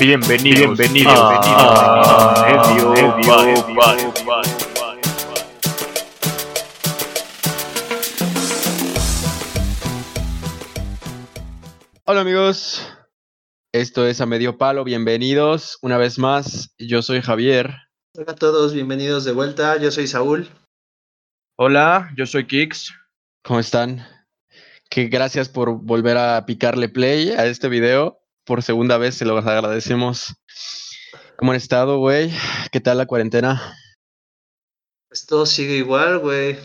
Bienvenido, bienvenido, a Medio Palo. Hola amigos, esto es A Medio Palo, bienvenidos una vez más, yo soy Javier. Hola a todos, bienvenidos de vuelta, yo soy Saúl. Hola, yo soy Kix. ¿Cómo están? Que gracias por volver a picarle play a este video. Por segunda vez se lo agradecemos. ¿Cómo han estado, güey? ¿Qué tal la cuarentena? Pues todo sigue igual, güey.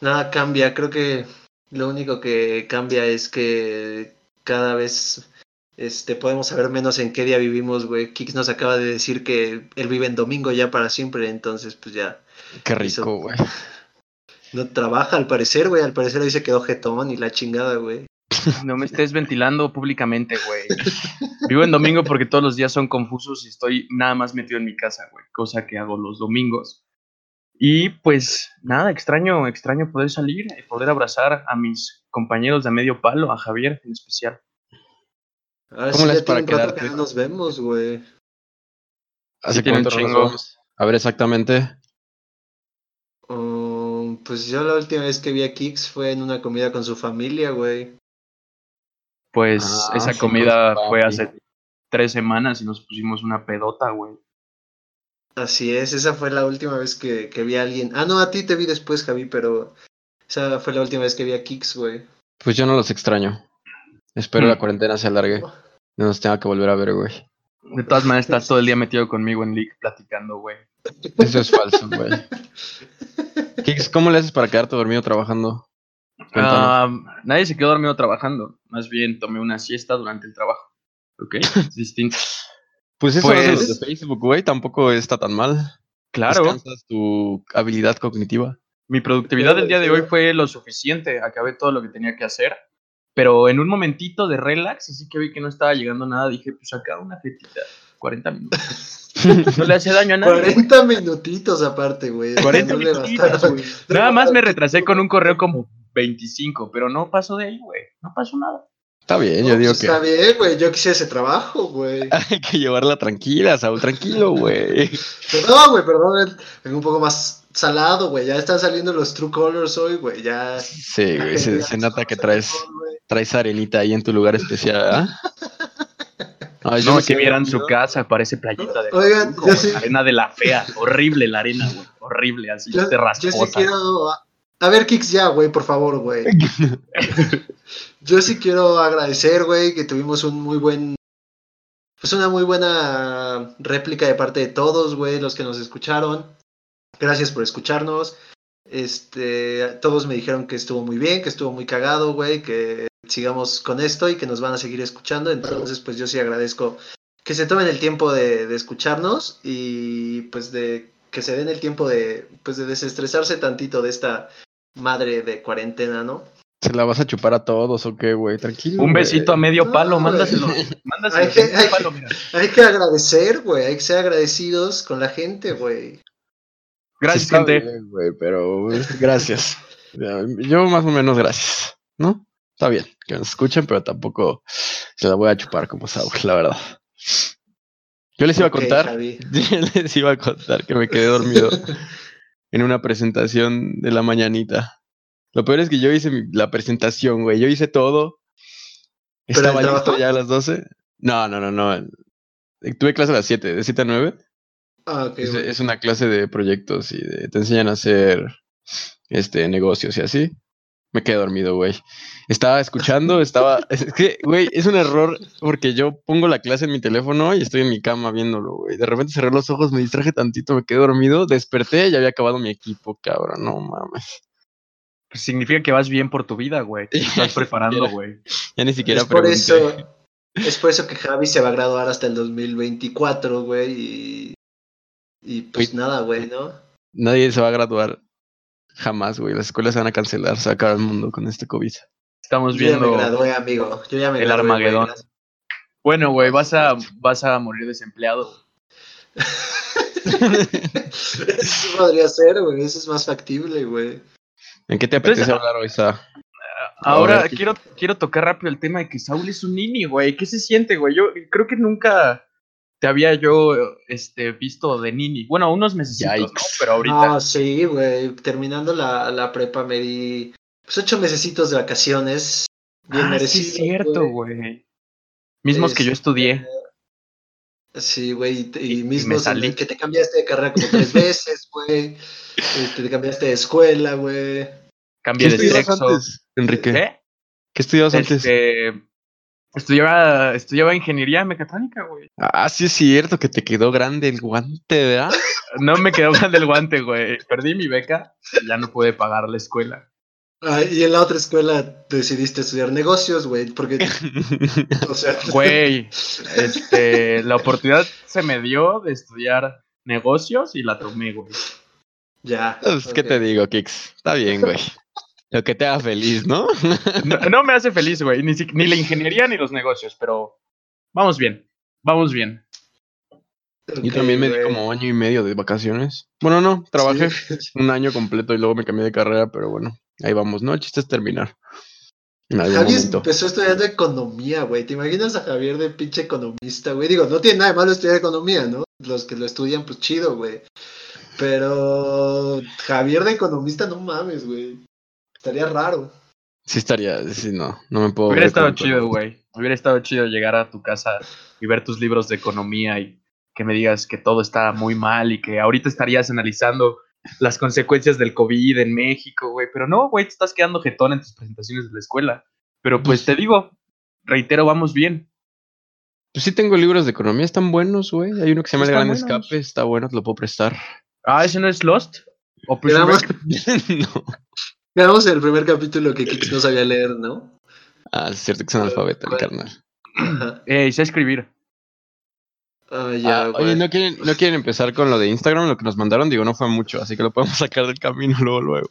Nada cambia. Creo que lo único que cambia es que cada vez este, podemos saber menos en qué día vivimos, güey. Kix nos acaba de decir que él vive en domingo ya para siempre, entonces pues ya. Qué rico, güey. No trabaja al parecer, güey. Al parecer ahí se quedó jetón y la chingada, güey. No me estés ventilando públicamente, güey. Vivo en domingo porque todos los días son confusos y estoy nada más metido en mi casa, güey. Cosa que hago los domingos. Y pues nada, extraño, extraño poder salir y poder abrazar a mis compañeros de medio palo, a Javier en especial. Ahora ¿Cómo sí, les para quedarte? Que no nos vemos, güey. ¿Hace cuánto chingo? A ver exactamente. Um, pues yo la última vez que vi a Kix fue en una comida con su familia, güey. Pues ah, esa comida fue hace tres semanas y nos pusimos una pedota, güey. Así es, esa fue la última vez que, que, vi a alguien. Ah, no, a ti te vi después, Javi, pero esa fue la última vez que vi a Kix, güey. Pues yo no los extraño. Espero la mm. cuarentena se alargue. No nos tenga que volver a ver, güey. De todas maneras, estás todo el día metido conmigo en League platicando, güey. Eso es falso, güey. ¿Cómo le haces para quedarte dormido trabajando? Uh, nadie se quedó dormido trabajando. Más bien tomé una siesta durante el trabajo. ¿Ok? Es distinto. Pues eso pues, de Facebook, güey, tampoco está tan mal. Claro. Descansas tu habilidad cognitiva. Mi productividad del día de hoy fue lo suficiente. Acabé todo lo que tenía que hacer. Pero en un momentito de relax, así que vi que no estaba llegando nada, dije, pues acá una jetita. 40 minutos. no le hace daño a nadie. 40 minutitos aparte, güey. 40 minutitos, güey. Nada más me retrasé con un correo como 25, pero no pasó de ahí, güey. No pasó nada. Está bien, yo digo pues que. Está bien, güey. Yo quisiera ese trabajo, güey. Hay que llevarla tranquila, Saúl, tranquilo, güey. Perdón, güey, perdón. Vengo un poco más salado, güey. Ya están saliendo los True Colors hoy, güey. Ya. Sí, güey. Se, nota que traes, traes arenita ahí en tu lugar especial, ¿ah? No, yo no, que vieran su casa, parece playita de Oigan, arena de la fea, horrible la arena, güey, horrible, así, yo, Yo sí quiero, a ver, Kix, ya, güey, por favor, güey. yo sí quiero agradecer, güey, que tuvimos un muy buen, pues una muy buena réplica de parte de todos, güey, los que nos escucharon. Gracias por escucharnos. Este, todos me dijeron que estuvo muy bien, que estuvo muy cagado, güey, que sigamos con esto y que nos van a seguir escuchando. Entonces, pues yo sí agradezco que se tomen el tiempo de, escucharnos y pues de que se den el tiempo de, pues de desestresarse tantito de esta madre de cuarentena, ¿no? ¿Se la vas a chupar a todos o qué, güey? Tranquilo. Un besito a medio palo, mándaselo. mándaselo hay, que, hay, palo, mira. hay que agradecer, güey. Hay que ser agradecidos con la gente, güey. Gracias, gente. güey, pero gracias. Yo más o menos gracias, ¿no? Está bien, que nos escuchen, pero tampoco se la voy a chupar como Saúl, la verdad. Yo les iba a contar, les iba a contar que me quedé dormido en una presentación de la mañanita. Lo peor es que yo hice la presentación, güey. Yo hice todo. Estaba listo ya a las 12. No, no, no, no. Tuve clase a las 7, de 7 a 9. Ah, es, una clase de proyectos y te enseñan a hacer este negocios y así. Me quedé dormido, güey. Estaba escuchando, estaba. Es que, güey, es un error porque yo pongo la clase en mi teléfono y estoy en mi cama viéndolo, güey. De repente cerré los ojos, me distraje tantito, me quedé dormido, desperté y había acabado mi equipo, cabrón. No mames. Pues significa que vas bien por tu vida, güey. Te estás preparando, güey. Ya ni siquiera es por eso Es por eso que Javi se va a graduar hasta el 2024, güey. Y, y pues nada, güey, ¿no? Nadie se va a graduar Jamás, güey. Las escuelas se van a cancelar, se va a acabar el mundo con este COVID. Estamos viendo. Yo ya me gradué, amigo. Yo ya me el Armagedón. bueno, güey, vas a, vas a morir desempleado. eso podría ser, güey. Eso es más factible, güey. ¿En qué te apetece hablar hoy, Sa? Ahora quiero, quiero tocar rápido el tema de que Saúl es un nini, güey. ¿Qué se siente, güey? Yo creo que nunca te había yo este, visto de nini. Bueno, unos meses, ¿no? Pero ahorita. Ah, sí, güey. Terminando la, la prepa me di pues ocho mesecitos de vacaciones. Bien ah, sí, es cierto, güey. Mismos que yo Este, estudié. Sí, güey, y, Y- y y me mismo salí. que te cambiaste de carrera como tres veces, güey. Este, te cambiaste de escuela, güey. Cambié de sexo. antes, Enrique? ¿Qué? ¿Qué estudiabas antes? Estudiaba, estudiaba ingeniería mecatrónica, güey. Ah, sí es cierto que te quedó grande el guante, ¿verdad? No me quedó mal del guante, güey. Perdí mi beca y ya no pude pagar la escuela. Ah, y en la otra escuela decidiste estudiar negocios, güey, porque, o sea, Güey, este, la oportunidad se me dio de estudiar negocios y la tomé, güey. ya. Pues, ¿Qué te digo, Kix? Está bien, güey. Lo que te haga feliz, ¿no? No, no me hace feliz, güey. Ni, la ingeniería ni los negocios, pero vamos bien. Vamos bien. Yo Ok, también me di como año y medio de vacaciones. Bueno, no, trabajé Sí. un año completo y luego me cambié de carrera, pero bueno, ahí vamos, ¿no? El chiste es terminar. Javier momento. empezó estudiando economía, güey. ¿Te imaginas a Javier de pinche economista, güey? Digo, no tiene nada de malo estudiar economía, ¿no? Los que lo estudian, pues chido, güey. Pero Javier de economista, no mames, güey. Estaría raro. Sí estaría, sí, no, no me puedo... Hubiera estado chido, güey. Hubiera estado chido llegar a tu casa y ver tus libros de economía y que me digas que todo está muy mal y que ahorita estarías analizando las consecuencias del COVID en México, güey. Pero no, güey, te estás quedando jetón en tus presentaciones de la escuela. Pero pues te digo, reitero, vamos bien. Pues sí tengo libros de economía, están buenos, güey. Hay uno que se llama El Gran buenos. Escape, está bueno, te lo puedo prestar. Ah, ¿ese no es Lost? ¿O no. Veamos el primer capítulo que Kix no sabía leer, ¿no? Ah, es cierto que es analfabeta el ¿Cuál? carnal. Ajá. Eh, sé escribir. Ah, ya, Ah, güey. oye, ¿no quieren, ¿no quieren empezar con lo de Instagram? Lo que nos mandaron, digo, no fue mucho, así que lo podemos sacar del camino luego, luego.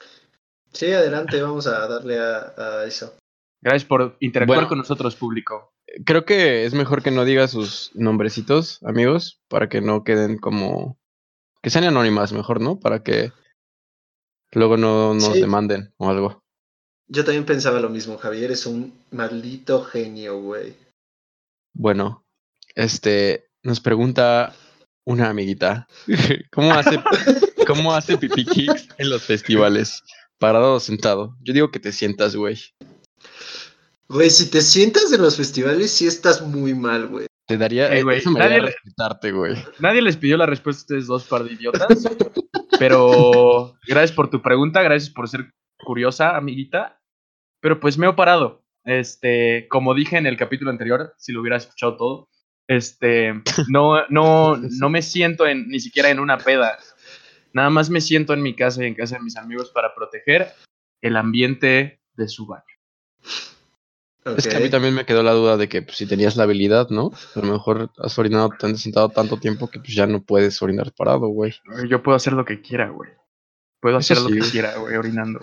Sí, adelante, vamos a darle a, a eso. Gracias por interactuar Bueno. con nosotros, público. Creo que es mejor que no diga sus nombrecitos, amigos, para que no queden como... Que sean anónimas, mejor, ¿no? Para que luego no nos Sí. demanden o algo. Yo también pensaba lo mismo, Javier es un maldito genio, güey. Bueno, este, nos pregunta una amiguita, ¿cómo hace, cómo hace pipí kicks en los festivales? ¿Parado o sentado? Yo digo que te sientas, güey. Güey, si te sientas en los festivales, sí estás muy mal, güey. Te daría, Ey, güey, eso me nadie respetarte, güey. Nadie les pidió la respuesta a ustedes dos par de idiotas. pero gracias por tu pregunta, gracias por ser curiosa, amiguita. Pero pues me he parado. Este, como dije en el capítulo anterior, si lo hubiera escuchado todo, este, no, no, no me siento en, ni siquiera en una peda. Nada más me siento en mi casa y en casa de mis amigos para proteger el ambiente de su baño. Es que a mí también me quedó la duda de que pues, si tenías la habilidad, ¿no? A lo mejor has orinado, te has sentado tanto tiempo que pues ya no puedes orinar parado, güey. Yo puedo hacer lo que quiera, güey. Puedo hacer lo que quiera, güey, orinando.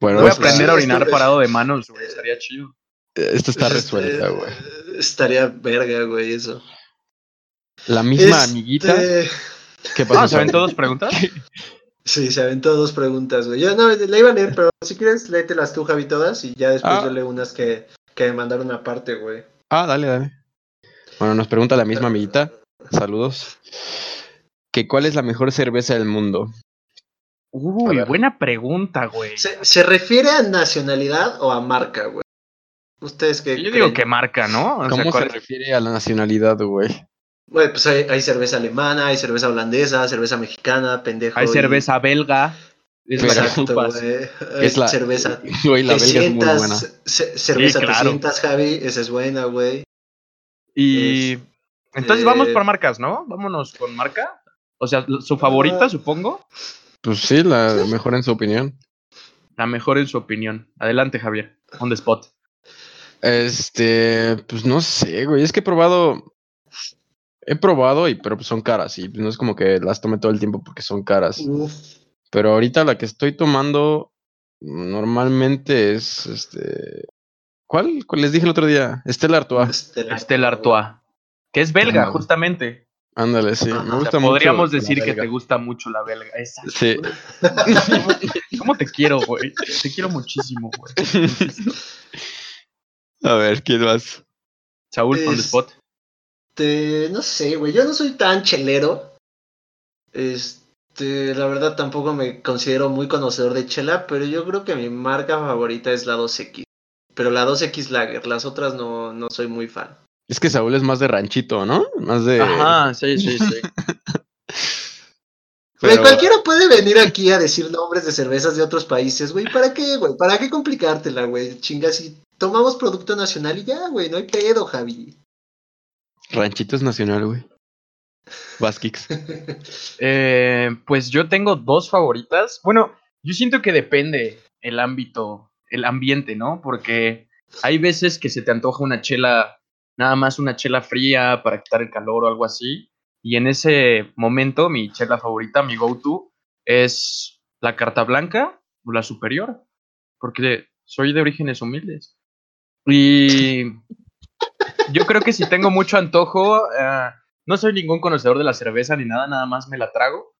Bueno, Voy a aprender a orinar esto- parado de manos, güey. Estaría chido. esto está Este, resuelta, güey. Estaría verga, güey, eso. La misma Este, amiguita. ¿Qué pasó? Ah, ¿saben todos preguntas? Sí, se aventó dos preguntas, güey. Yo no, la iba a leer, pero si quieres, léetelas tú, Javi, todas, y ya después Ah. yo leo unas que, que me mandaron aparte, güey. Ah, dale, dale. Bueno, nos pregunta la misma amiguita. Saludos. Que cuál es la mejor cerveza del mundo. Uy, buena pregunta, güey. ¿Se, se refiere a nacionalidad o a marca, güey? Ustedes que. Yo digo que marca, ¿no? O sea, ¿Cómo se refiere a la nacionalidad, güey? Güey, pues hay, hay cerveza alemana, hay cerveza holandesa, cerveza mexicana, pendejo. Hay y- cerveza belga. Exacto, güey. Es la- cerveza. Güey, la belga es muy 300, buena. ce- cerveza Sí, claro. 300, Javi, esa es buena, güey. Y Es- entonces eh, vamos por marcas, ¿no? Vámonos con marca. O sea, su favorita, Ah. supongo. Pues sí, la mejor en su opinión. La mejor en su opinión. Adelante, Javier. On the spot. Este, pues no sé, güey. Es que he probado. He probado, y pero pues son caras. Y no es como que las tome todo el tiempo porque son caras. Uf. Pero ahorita la que estoy tomando normalmente es este. ¿Cuál? ¿Cuál les dije el otro día? Estela Artois. Estela. Stella Artois. Que es belga, justamente. Ándale, sí. Me O gusta sea, mucho podríamos decir que te gusta mucho la belga. Exacto. Sí. ¿Cómo te quiero, güey? Te quiero muchísimo, güey. A ver, ¿quién más? Saúl, on the Es- spot. Este, no sé, güey. Yo no soy tan chelero. Este, la verdad tampoco me considero muy conocedor de chela, pero yo creo que mi marca favorita es la 2X. Pero la 2X Lager, las otras no, no soy muy fan. Es que Saúl es más de ranchito, ¿no? Más de. Ajá, sí, sí, sí. Güey, Pero- cualquiera puede venir aquí a decir nombres de cervezas de otros países, güey. ¿Para qué, güey? ¿Para qué complicártela, güey? Chinga, si tomamos producto nacional y ya, güey, no hay pedo, Javi. Ranchito es nacional, güey. Baskix. Eh, pues yo tengo dos favoritas. Bueno, yo siento que depende el ámbito, el ambiente, ¿no? Porque hay veces que se te antoja una chela, nada más una chela fría para quitar el calor o algo así. Y en ese momento, mi chela favorita, mi go-to, es la carta blanca o la superior. Porque soy de orígenes humildes. Y yo creo que si tengo mucho antojo, eh, no soy ningún conocedor de la cerveza ni nada, nada más me la trago,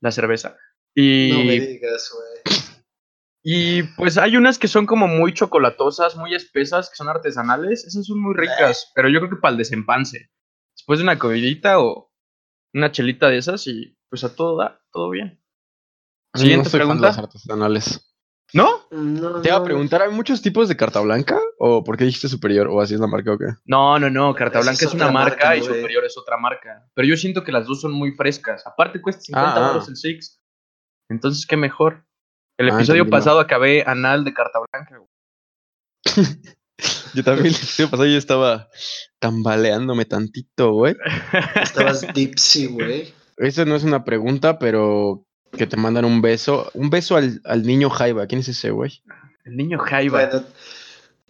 la cerveza. Y, No me digas, güey. y pues hay unas que son como muy chocolatosas, muy espesas, que son artesanales, esas son muy ricas, pero yo creo que para el desempance. Después de una comidita o una chelita de esas y pues a todo da, todo bien. Siguiente no soy fan de pregunta. las artesanales. ¿No? No, Te iba a no. preguntar, ¿hay muchos tipos de carta blanca? ¿O por qué dijiste superior? ¿O así es la marca o qué? No, no, no, Carta Blanca es es una marca, marca, y güey. Superior es otra marca. Pero yo siento que las dos son muy frescas. Aparte cuesta 50 Ah, ah. euros el Six. Entonces, qué mejor. El Ah, episodio no. pasado acabé anal de Carta Blanca. güey. Yo también, el episodio pasado yo estaba tambaleándome tantito, güey. Estabas dipsy, güey. Esa no es una pregunta, pero que te mandan un beso. Un beso al, al niño Jaiba. ¿Quién es ese, güey? El niño Jaiba. Bueno,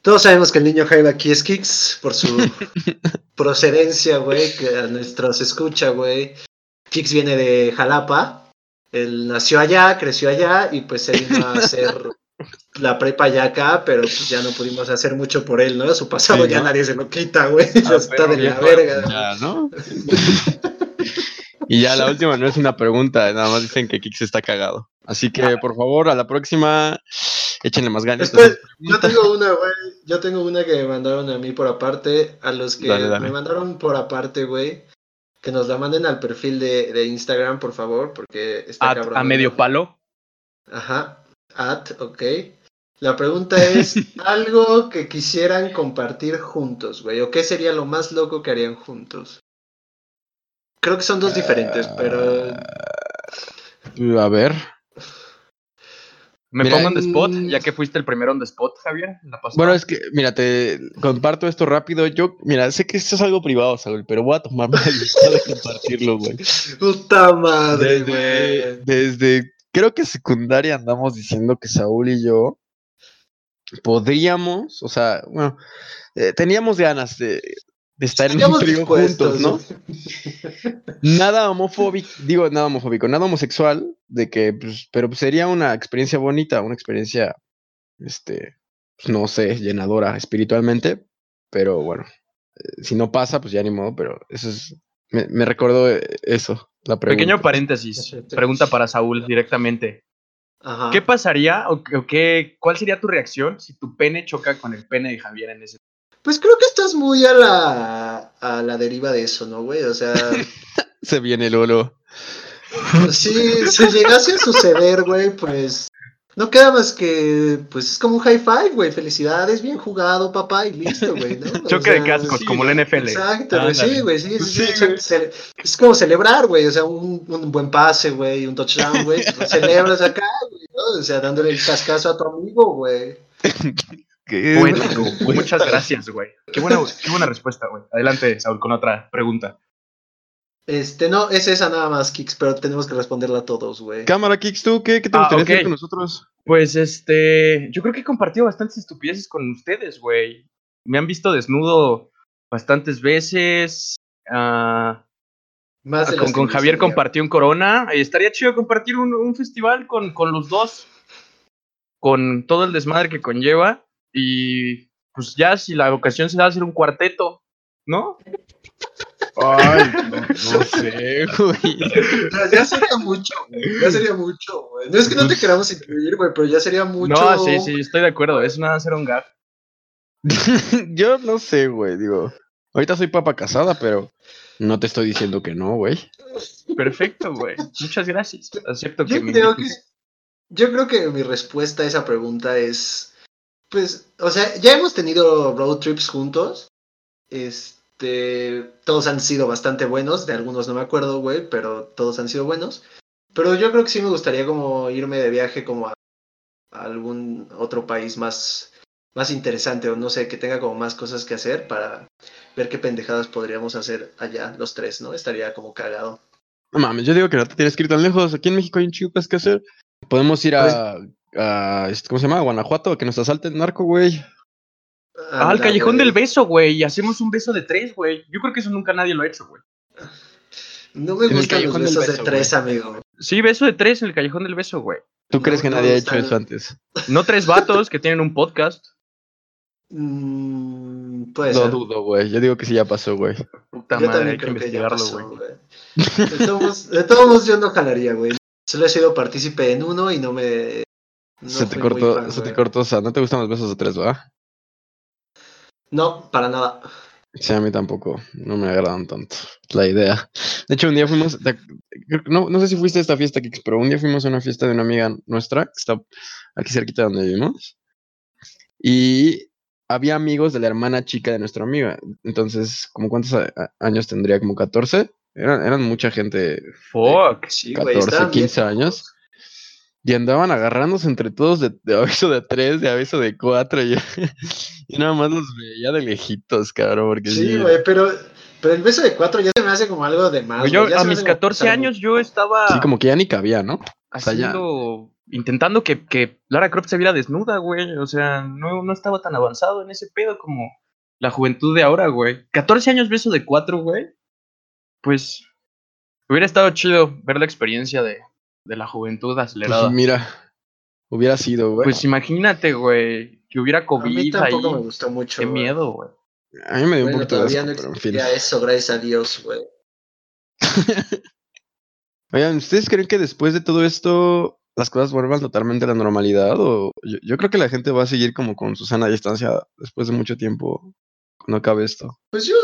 todos sabemos que el niño Jaiba aquí es Kix por su procedencia, güey, que a nuestros escucha, güey. Kix viene de Jalapa. Él nació allá, creció allá y pues se vino a hacer la prepa allá acá, pero pues ya no pudimos hacer mucho por él, ¿no? Su pasado Sí, ya ¿no? nadie se lo quita, güey. Ya está de la verga. Ya, ¿no? y ya la última no es una pregunta, nada más dicen que Kix está cagado. Así que, por favor, a la próxima, échenle más ganas. Después, yo tengo una, güey. Yo tengo una que me mandaron a mí por aparte. A los que Dale, dale. me mandaron por aparte, güey. Que nos la manden al perfil de, de Instagram, por favor, porque está A, cabrón. a medio palo. Ajá. At, ok. La pregunta es: algo que quisieran compartir juntos, güey. ¿O qué sería lo más loco que harían juntos? Creo que son dos diferentes, pero. A ver. Me Mira, pongo on the spot, mm. ya que fuiste el primero on the spot, Javier. La. Bueno, es que, mira, te comparto esto rápido. Yo, mira, sé que esto es algo privado, Saúl, pero voy a tomarme la libertad de compartirlo, güey. Puta madre, Desde, güey. desde, creo que secundaria andamos diciendo que Saúl y yo podríamos, o sea, bueno, eh, teníamos ganas de, de estar en un trío juntos, ¿no? Nada homofóbico, digo, nada homofóbico, nada homosexual, de que, pues, pero pues, sería una experiencia bonita, una experiencia, este, pues, no sé, llenadora espiritualmente, pero bueno, eh, si no pasa, pues ya ni modo, pero eso es, me, me recordó eh, eso, la pregunta. Pequeño paréntesis. Pregunta para Saúl directamente. Ajá. ¿Qué pasaría o, o qué, cuál sería tu reacción si tu pene choca con el pene de Javier en ese Pues creo que estás muy a la, a la deriva de eso, ¿no, güey? O sea, Se viene Lolo. si, si llegase a suceder, güey, pues no queda más que, pues es como un high five, güey. Felicidades, bien jugado, papá, y listo, güey, ¿no? O Choque de sea, cascos, sí, como la NFL. Exacto, güey, sí, güey, sí, sí, sí, Sí, es como celebrar, güey, o sea, un, un buen pase, güey, un touchdown, güey, lo celebras acá, güey, ¿no? O sea, dándole el cascazo a tu amigo, güey. ¿Qué? Bueno, muchas gracias, güey. Qué buena, qué buena respuesta, güey. Adelante, Saúl, con otra pregunta. Este, no, es esa nada más, Kix, pero tenemos que responderla a todos, güey. Cámara Kix, ¿tú qué, qué te Ah, gustaría hacer ok. con nosotros? Pues este, yo creo que he compartido bastantes estupideces con ustedes, güey. Me han visto desnudo bastantes veces. ah, Más con, Javier compartí un Corona. y estaría chido compartir un, un festival con, con los dos. Con todo el desmadre que conlleva. Y pues ya si la ocasión se da hacer un cuarteto, ¿no? Ay, no, no sé, güey. Ya, ya sería mucho, güey. Ya sería mucho, güey. No es que no te queramos incluir, güey, pero ya sería mucho. No, sí, sí, estoy de acuerdo. Es nada hacer un gag. Yo no sé, güey, digo. Ahorita soy papa casada, pero no te estoy diciendo que no, güey. Perfecto, güey. Muchas gracias. Acepto que Yo me creo que, yo creo que mi respuesta a esa pregunta es, pues, o sea, ya hemos tenido road trips juntos. Este, todos han sido bastante buenos, de algunos no me acuerdo, güey, pero todos han sido buenos. Pero yo creo que sí me gustaría como irme de viaje como a, a algún otro país más, más interesante o no sé, que tenga como más cosas que hacer para ver qué pendejadas podríamos hacer allá los tres, ¿no? Estaría como cagado. No mames, yo digo que no te tienes que ir tan lejos. Aquí en México hay un chico que hacer. Podemos ir a, a este, ¿cómo se llama? Guanajuato, que nos asalte el narco, güey. Ah, al callejón güey. del beso, güey. Y hacemos un beso de tres, güey. Yo creo que eso nunca nadie lo ha hecho, güey. No me gustan los besos de beso, tres, amigo. Sí, beso de tres en el callejón del beso, güey. ¿Tú No, crees que no, nadie ha hecho eso antes? No tres vatos que tienen un podcast. Mm, puede ser. dudo, güey. Yo digo que sí ya pasó, güey. Puta Yo madre, también hay que creo que ya investigarlo, pasó, güey. güey. De todos, modos- de todos modos, yo no jalaría, güey. Solo he sido partícipe en uno y no me. No se te cortó, fan, se te güey. cortó, o sea, no te gustan los besos de tres, ¿va? No, para nada. Sí, a mí tampoco, no me agradan tanto la idea. De hecho, un día fuimos, no, no sé si fuiste a esta fiesta, Kix, pero un día fuimos a una fiesta de una amiga nuestra, que está aquí cerquita de donde vivimos, y había amigos de la hermana chica de nuestra amiga. Entonces, ¿como cuántos a- a- años tendría? ¿Como 14? Eran, eran mucha gente, Fuck. Sí, güey. 14, estaban bien 15 años. Y andaban agarrándose entre todos de, de aviso de tres, de aviso de cuatro. Y, y nada más los veía de lejitos, cabrón. Porque sí, Sí, güey, pero, pero el beso de cuatro ya se me hace como algo de más. Güey, Yo a mis hace como 14 algo- años yo estaba sí, como que ya ni cabía, ¿no? o sea, ya- haciendo, intentando que, que Lara Croft se viera desnuda, güey. O sea, no, no estaba tan avanzado en ese pedo como la juventud de ahora, güey. 14 años beso de cuatro, güey. Pues hubiera estado chido ver la experiencia de, de la juventud Pues acelerada. mira, hubiera sido, güey. Pues imagínate, güey, que hubiera A mí COVID tampoco me ahí. gustó mucho. Qué güey. miedo, güey. a mí me dio un Bueno, poquito de todavía asco, no pero en fin. existía eso, gracias a Dios, güey. Oigan, ¿ustedes creen que después de todo esto las cosas vuelvan totalmente a la normalidad? O yo, yo creo que la gente va a seguir como con su sana distancia después de mucho tiempo cuando acabe esto. Pues yo,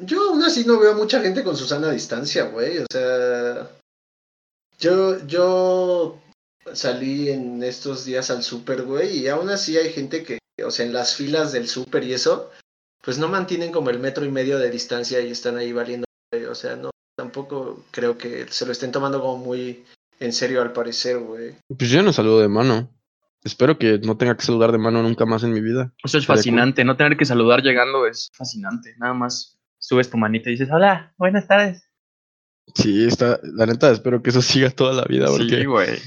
yo aún así no veo mucha gente con Susana a distancia, güey. O sea, yo, yo salí en estos días al súper, güey, y aún así hay gente que, o sea, en las filas del súper y eso, pues no mantienen como el metro y medio de distancia y están ahí valiendo, güey. O sea, no, tampoco creo que se lo estén tomando como muy en serio al parecer, güey. Pues yo no saludo de mano. Espero que no tenga que saludar de mano nunca más en mi vida. Eso es fascinante. No tener que saludar llegando es fascinante. Nada más subes tu manita y dices, hola, buenas tardes. Sí, está, la neta, espero que eso siga toda la vida, Sí, porque güey.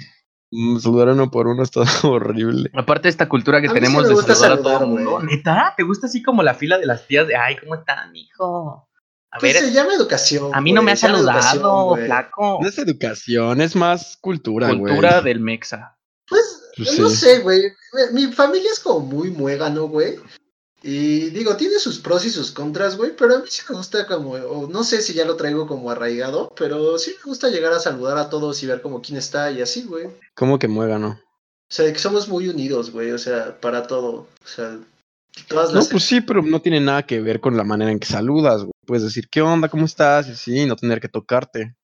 mm, saludar uno por uno está horrible. Aparte de esta cultura que A sí tenemos de saludar, a todo el mundo. ¿Neta? ¿Te gusta así como la fila de las tías de, ay, ¿cómo están, hijo? A ver, se llama educación. a mí no me ha saludado, flaco. No es educación, es más cultura, güey. Cultura del mexa. Pues, Pues no sí. sé, güey. Mi mi familia es como muy muégano, güey. Y digo, tiene sus pros y sus contras, güey, pero a mí sí me gusta como, o no sé si ya lo traigo como arraigado, pero sí me gusta llegar a saludar a todos y ver como quién está y así, güey. O ¿Cómo que muégano? sea, que somos muy unidos, güey, o sea, para todo. O sea, todas No, las... pues sí, pero no tiene nada que ver con la manera en que saludas, güey. Puedes decir, ¿qué onda? ¿Cómo estás? Y así, no tener que tocarte.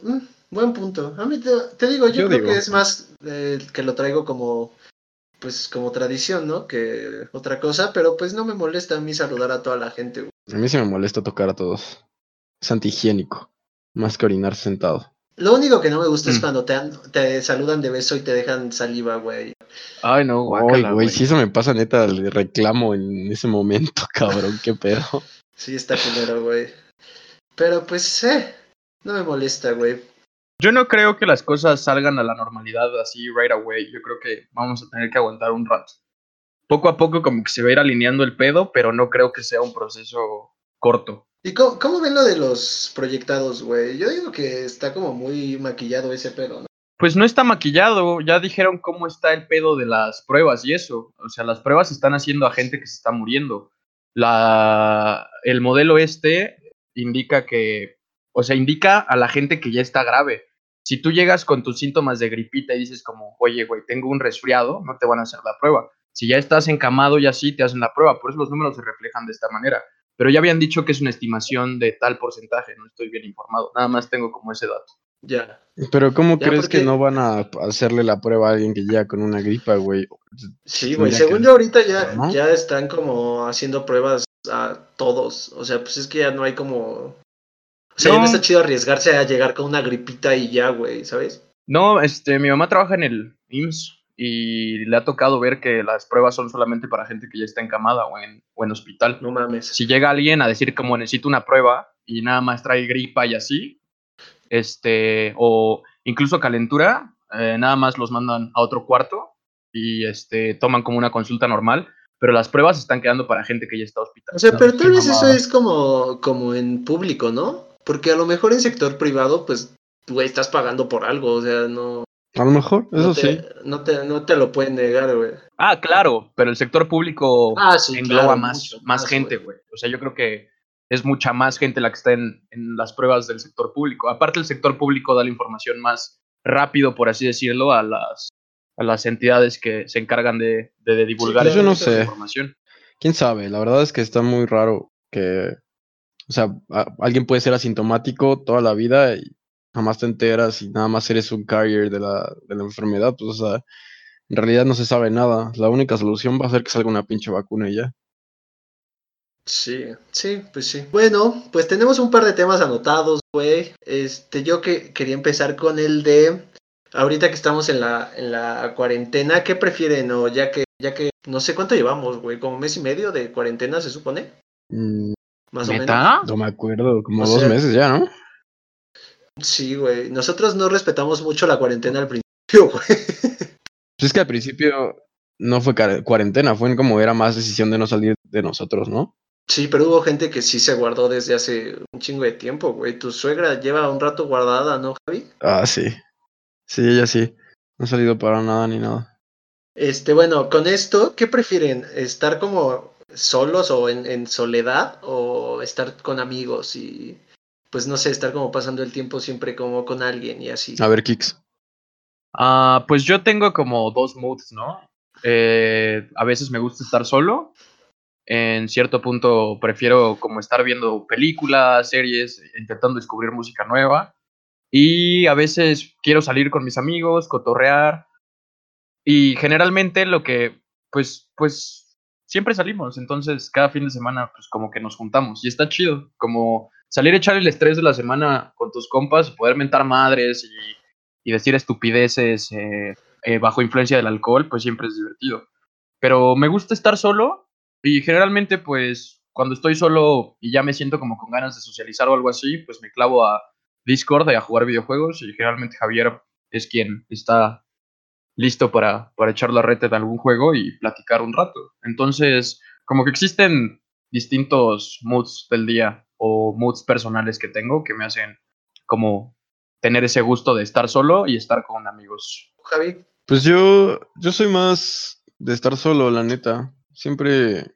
Mm, buen punto. A mí te, te digo, yo, Yo creo digo. que es más eh, que lo traigo como, pues, como tradición, ¿no? Que otra cosa, pero pues no me molesta a mí saludar a toda la gente, güey. A mí sí me molesta tocar a todos. Es antihigiénico. Más que orinar sentado. Lo único que no me gusta es Mm. cuando te, te saludan de beso y te dejan saliva, güey. Ay, no, Ay, guácala, güey, güey. si eso me pasa, neta, le reclamo en ese momento, cabrón, qué pedo. Sí, está culero, güey. Pero pues, eh, no me molesta, güey. Yo no creo que las cosas salgan a la normalidad así right away. Yo creo que vamos a tener que aguantar un rato. Poco a poco como que se va a ir alineando el pedo, pero no creo que sea un proceso corto. ¿Y cómo, cómo ven lo de los proyectados, güey? Yo digo que está como muy maquillado ese pedo, ¿no? Pues no está maquillado, ya dijeron cómo está el pedo de las pruebas y eso. O sea, las pruebas se están haciendo a gente que se está muriendo. La, el modelo este indica que, o sea, indica a la gente que ya está grave. Si tú llegas con tus síntomas de gripita y dices como, oye, güey, tengo un resfriado, no te van a hacer la prueba. Si ya estás encamado y así, te hacen la prueba. Por eso los números se reflejan de esta manera. pero ya habían dicho que es una estimación de tal porcentaje, no estoy bien informado, nada más tengo como ese dato. Ya. Pero ¿cómo Ya, crees porque- que no van a hacerle la prueba a alguien que llega con una gripa, güey? Sí, güey. Según que- yo ahorita ya, ¿no? ya están como haciendo pruebas a todos. O sea, pues es que ya no hay como. O sea, no No. está chido arriesgarse a llegar con una gripita y ya, güey, ¿sabes? No, este, mi mamá trabaja en el IMSS y le ha tocado ver que las pruebas son solamente para gente que ya está encamada o en, o en hospital. No mames. Si llega alguien a decir como necesito una prueba y nada más trae gripa y así, este, o incluso calentura, eh, nada más los mandan a otro cuarto y este, toman como una consulta normal, pero las pruebas están quedando para gente que ya está hospitalizada. O sea, pero tal vez eso es como, como en público, ¿no? Porque a lo mejor en sector privado, pues, güey, estás pagando por algo. O sea, no. A lo mejor, eso no te, sí. No te, no te lo pueden negar, güey. Ah, claro, pero el sector público Ah, sí, engloba claro, más, mucho más más, gente, güey. O sea, yo creo que es mucha más gente la que está en, en las pruebas del sector público. Aparte, el sector público da la información más rápido, por así decirlo, a las, a las entidades que se encargan de, de- de divulgar claro, yo no esa sé. información. ¿Quién sabe? La verdad es que está muy raro que, o sea, a- alguien puede ser asintomático toda la vida y jamás te enteras y nada más eres un carrier de la, de la enfermedad, pues, o sea, en realidad no se sabe nada. La única solución va a ser que salga una pinche vacuna y ya. Sí, sí, pues sí. Bueno, pues tenemos un par de temas anotados, güey. Este, yo que quería empezar con el de ahorita que estamos en la en la cuarentena, ¿qué prefieren o ya que ya que no sé cuánto llevamos, güey, como mes y medio de cuarentena se supone, Mm, más o menos. ¿Neta? no me acuerdo, como O dos sea- meses ya, ¿no? Sí, güey. Nosotros no respetamos mucho la cuarentena al principio, güey. Pues es que al principio no fue cuarentena, fue como era más decisión de no salir de nosotros, ¿no? Sí, pero hubo gente que sí se guardó desde hace un chingo de tiempo, güey. Tu suegra lleva un rato guardada, ¿no, Javi? Ah, sí. Sí, ella sí. No ha salido para nada ni nada. Este, bueno, con esto, ¿qué prefieren? ¿Estar como solos o en, en soledad o estar con amigos y pues no sé, estar como pasando el tiempo siempre como con alguien y así? A ver, Kix. Ah, pues yo tengo como dos moods, ¿no? Eh, a veces me gusta estar solo. En cierto punto prefiero como estar viendo películas, series, intentando descubrir música nueva. Y a veces quiero salir con mis amigos, cotorrear. Y generalmente lo que, pues, pues, siempre salimos. Entonces, cada fin de semana, pues, como que nos juntamos. Y está chido. Como salir a echar el estrés de la semana con tus compas, poder mentar madres y, decir estupideces eh, eh, bajo influencia del alcohol, pues siempre es divertido. Pero me gusta estar solo y generalmente, pues, cuando estoy solo y ya me siento como con ganas de socializar o algo así, pues me clavo a Discord y a jugar videojuegos y generalmente Javier es quien está listo para, para echar la reta de algún juego y platicar un rato. Entonces, como que existen distintos moods del día o moods personales que tengo que me hacen como tener ese gusto de estar solo y estar con amigos. Javi, Pues yo, yo soy más de estar solo, la neta. Siempre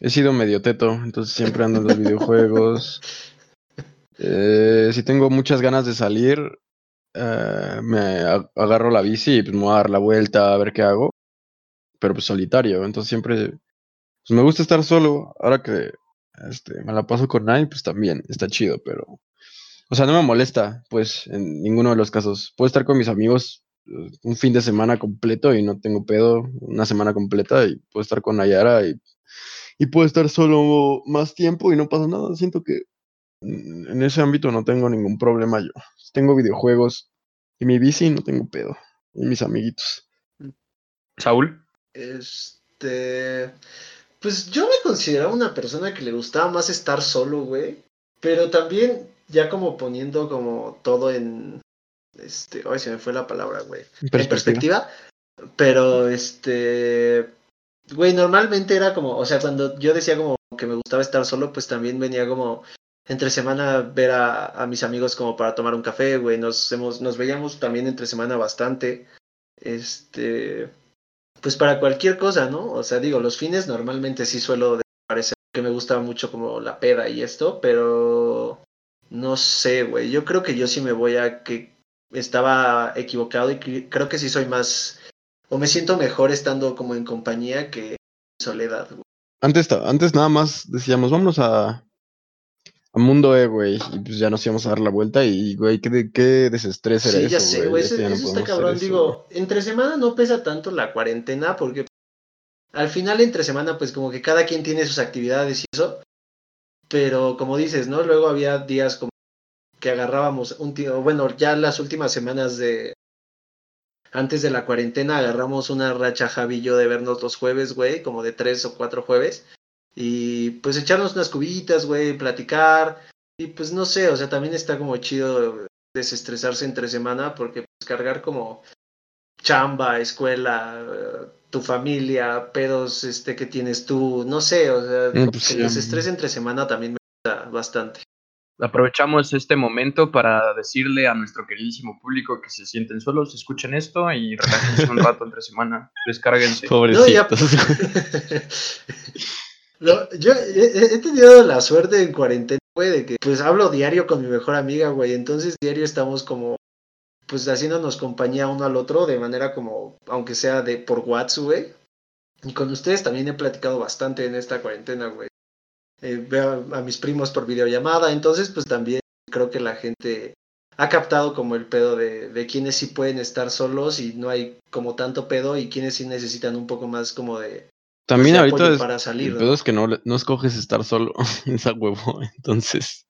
he sido medio teto, entonces siempre ando en los videojuegos. Eh, si tengo muchas ganas de salir, eh, me agarro la bici y pues me voy a dar la vuelta a ver qué hago. Pero pues solitario, entonces siempre pues, me gusta estar solo. Ahora que este, me la paso con Nine, pues también está chido, pero o sea, no me molesta, pues, en ninguno de los casos. Puedo estar con mis amigos eh, un fin de semana completo y no tengo pedo, una semana completa y puedo estar con Nayara y, y puedo estar solo más tiempo y no pasa nada. Siento que en ese ámbito no tengo ningún problema yo. Tengo videojuegos y mi bici no tengo pedo. Y mis amiguitos. Saúl. este pues yo me consideraba una persona que le gustaba más estar solo, güey, pero también ya como poniendo como todo en este, ay, se me fue la palabra, güey. En en perspectiva. Pero este, güey, normalmente era como, o sea, cuando yo decía como que me gustaba estar solo, pues también venía como entre semana ver a, mis amigos como para tomar un café, güey. Nos, hemos, nos veíamos también entre semana bastante. Este, pues para cualquier cosa, ¿no? O sea, digo, los fines normalmente sí suelo parecer que me gusta mucho como la peda y esto, pero no sé, güey. Yo creo que yo sí me voy a que estaba equivocado y creo que sí soy más o me siento mejor estando como en compañía que en soledad. güey. antes, antes nada más decíamos, vámonos a, a Mundo E, güey. Y pues ya nos íbamos a dar la vuelta y, güey, qué, qué desestrés era Sí, eso, ya sé, güey. Eso, Ya no eso está cabrón. eso, Digo, entre semana no pesa tanto la cuarentena porque al final entre semana pues como que cada quien tiene sus actividades y eso. Pero como dices, ¿no? Luego había días como que agarrábamos un tío, bueno, ya las últimas semanas de antes de la cuarentena agarramos una racha Javi y yo de vernos los jueves, güey, como de tres o cuatro jueves. Y pues echarnos unas cubitas, güey, platicar. Y pues no sé, o sea, también está como chido desestresarse entre semana porque pues, cargar como chamba, escuela, tu familia, pedos este que tienes tú, no sé, o sea, Mm, pues que sí, desestrés entre semana también me gusta bastante. Aprovechamos este momento para decirle a nuestro queridísimo público que se sienten solos, escuchen esto y relájense un rato entre semana, descárguense. No, ya- No, yo he, he tenido la suerte en cuarentena, güey, de que pues hablo diario con mi mejor amiga, güey, entonces diario estamos como pues haciéndonos compañía uno al otro de manera como, aunque sea de por WhatsApp, güey. Y con ustedes también he platicado bastante en esta cuarentena, güey. Eh, veo a, a mis primos por videollamada, entonces pues también creo que la gente ha captado como el pedo de, de quienes sí pueden estar solos y no hay como tanto pedo y quienes sí necesitan un poco más como de, También ahorita es, para salir. el ¿no? pedo es que no, no escoges estar solo en esa huevo, entonces.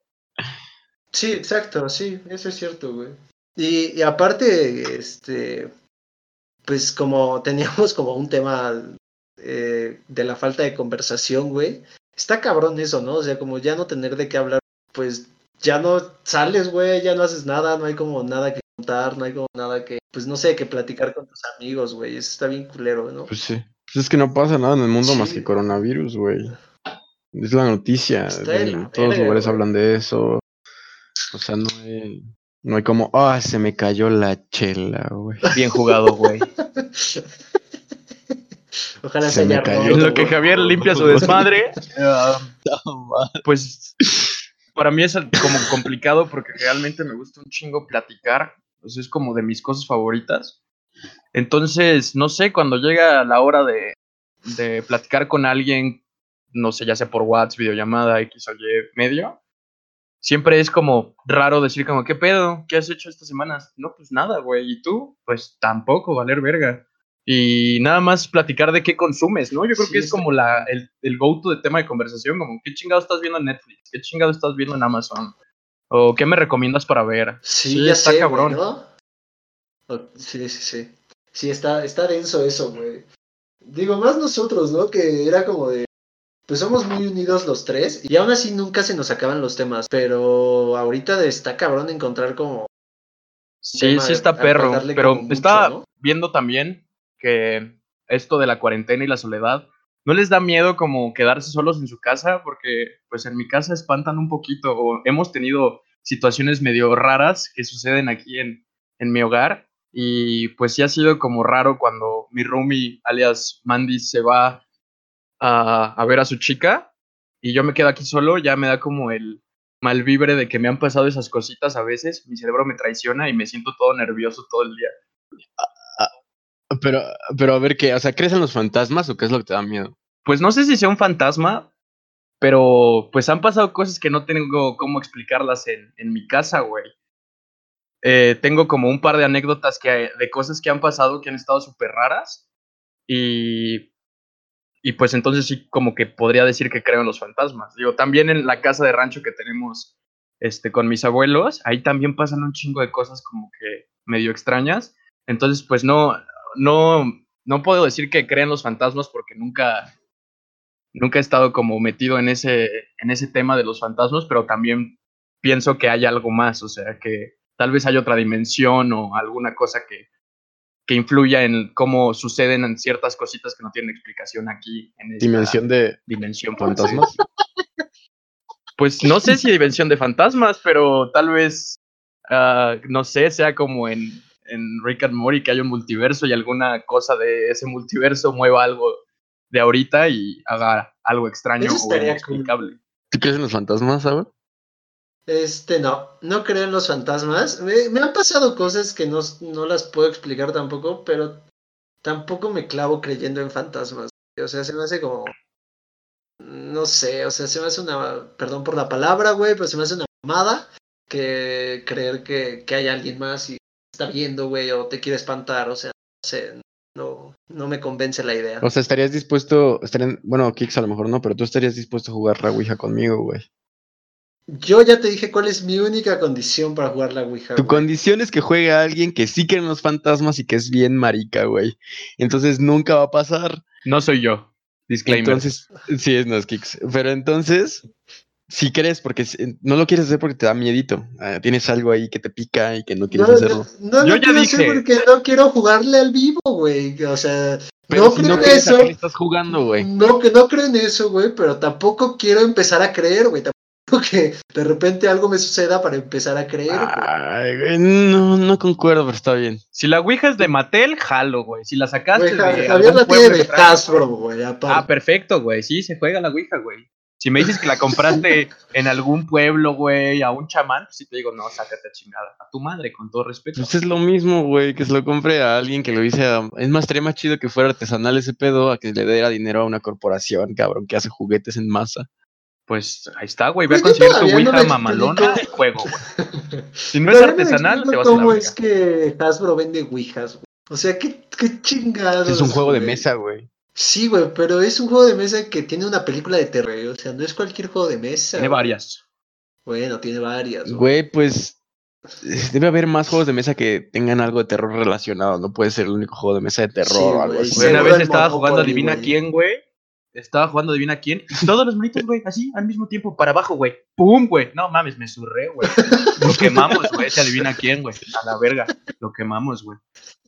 Sí, exacto, sí, eso es cierto, güey. Y, y aparte, este, pues como teníamos como un tema eh, de la falta de conversación, güey, está cabrón eso, ¿no? O sea, como ya no tener de qué hablar, pues ya no sales, güey, ya no haces nada, no hay como nada que contar, no hay como nada que, pues no sé, que platicar con tus amigos, güey, eso está bien culero, ¿no? Pues sí. Pues es que no pasa nada en el mundo más que coronavirus, güey. Es la noticia. De la todos los lugares hablan de eso. O sea, no hay, no hay como, ah, se me cayó la chela, güey. Bien jugado, güey. Ojalá Se se, me cayó. En lo que. Javier limpia su desmadre, pues para mí es como complicado porque realmente me gusta un chingo platicar. Pues es como de mis cosas favoritas. Entonces, no sé, cuando llega la hora de, de platicar con alguien, no sé, ya sea por WhatsApp, videollamada, X o Y medio, siempre es como raro decir como, ¿qué pedo? ¿Qué has hecho estas semanas? No, pues nada, güey. ¿Y tú? Pues tampoco, valer verga. Y nada más platicar de qué consumes, ¿no? Yo creo Sí, que es como la, el, el go-to de tema de conversación, como, ¿qué chingado estás viendo en Netflix? ¿Qué chingado estás viendo en Amazon? ¿O qué me recomiendas para ver? Sí, Sí, ya está sé, cabrón. Sí, sí, sí. Sí, está, está denso eso, güey. Digo, más nosotros, ¿no? Que era como de. Pues somos muy unidos los tres y aún así nunca se nos acaban los temas. Pero ahorita está cabrón encontrar como. Sí, sí está perro, pero ¿no? viendo también que esto de la cuarentena y la soledad, ¿no les da miedo como quedarse solos en su casa? Porque pues en mi casa espantan un poquito o hemos tenido situaciones medio raras que suceden aquí en, en mi hogar y pues sí ha sido como raro cuando mi roomie, alias Mandy, se va a, a ver a su chica y yo me quedo aquí solo, ya me da como el mal vibre de que me han pasado esas cositas a veces, mi cerebro me traiciona y me siento todo nervioso todo el día. Pero, pero a ver qué, o sea, ¿crees en los fantasmas o qué es lo que te da miedo? Pues no sé si sea un fantasma, pero pues han pasado cosas que no tengo cómo explicarlas en, en mi casa, güey. Eh, tengo como un par de anécdotas que, de cosas que han pasado que han estado súper raras y, y pues entonces sí como que podría decir que creo en los fantasmas. Digo, también en la casa de rancho que tenemos este, con mis abuelos, ahí también pasan un chingo de cosas como que medio extrañas. Entonces pues no, no, no puedo decir que creen los fantasmas porque nunca, nunca he estado como metido en ese, en ese tema de los fantasmas, pero también pienso que hay algo más, o sea, que tal vez hay otra dimensión o alguna cosa que, que influya en cómo suceden ciertas cositas que no tienen explicación aquí en esta Dimensión de dimensión fantasmas. Pues no sé si dimensión de fantasmas, pero tal vez, ah, no sé, sea como en, en Rick and Morty que hay un multiverso y alguna cosa de ese multiverso mueva algo de ahorita y haga algo extraño Eso o inexplicable. ¿Tú crees en los fantasmas, sabes? Este, no, no creo en los fantasmas. Me, me han pasado cosas que no, no las puedo explicar tampoco, pero tampoco me clavo creyendo en fantasmas. O sea, se me hace como... no sé, o sea, se me hace una, perdón por la palabra, güey, pero se me hace una mamada que creer que, que hay alguien más y está viendo, güey, o te quiere espantar, o sea, no sé, no, no me convence la idea. O sea, estarías dispuesto, estarían, bueno, Kix a lo mejor no, pero tú estarías dispuesto a jugar la conmigo, güey. Yo ya te dije cuál es mi única condición para jugar la Ouija. Tu güey. condición es que juegue a alguien que sí cree en los fantasmas y que es bien marica, güey. Entonces nunca va a pasar. No soy yo. Disclaimer. Entonces, sí, es no es Kix. Pero entonces, si crees, porque no lo quieres hacer porque te da miedito. Ah, tienes algo ahí que te pica y que no quieres No, hacerlo. no, no, Yo lo ya quiero hacer porque no quiero jugarle al vivo, güey. O sea, Pero no si creo no en crees, ¿a eso. estás jugando, güey? No, que no creo en eso, güey, pero tampoco quiero empezar a creer, güey. Que de repente algo me suceda para empezar a creer. güey. Ay, güey, no, no concuerdo, pero está bien. Si la Ouija es de Mattel, jalo, güey. Si la sacaste Güey, de Javier la tiene de Hasbro, güey, aparte. Ah, perfecto, güey. Sí, se juega la Ouija, güey. Si me dices que la compraste en algún pueblo, güey, a un chamán, pues sí te digo, no, sácate a chingada. A tu madre, con todo respeto. Pues es lo mismo, güey, que se lo compre a alguien que lo hice a... Es más, estaría más chido que fuera artesanal ese pedo a que le diera dinero a una corporación, cabrón, que hace juguetes en masa. Pues ahí está, güey. Ve a Güey, yo conseguir tu no Ouija me mamalona y juego, güey. Si no es artesanal, te vas a la ¿Cómo es que Hasbro vende Ouijas, güey? O sea, qué, qué chingados. Es un juego de mesa, güey. Sí, güey, pero es un juego de mesa que tiene una película de terror. O sea, no es cualquier juego de mesa. Tiene güey. varias. Bueno, tiene varias. güey. Güey, pues debe haber más juegos de mesa que tengan algo de terror relacionado. No puede ser el único juego de mesa de terror Sí, o algo güey, así. Güey, una vez estaba jugando Adivina quién, güey. Estaba jugando Adivina quién. Y todos los monitos, güey, así, al mismo tiempo, para abajo, güey. ¡Pum, güey! No mames, me surré, güey. Lo quemamos, güey. Ese Adivina quién, güey. A la verga. Lo quemamos, güey.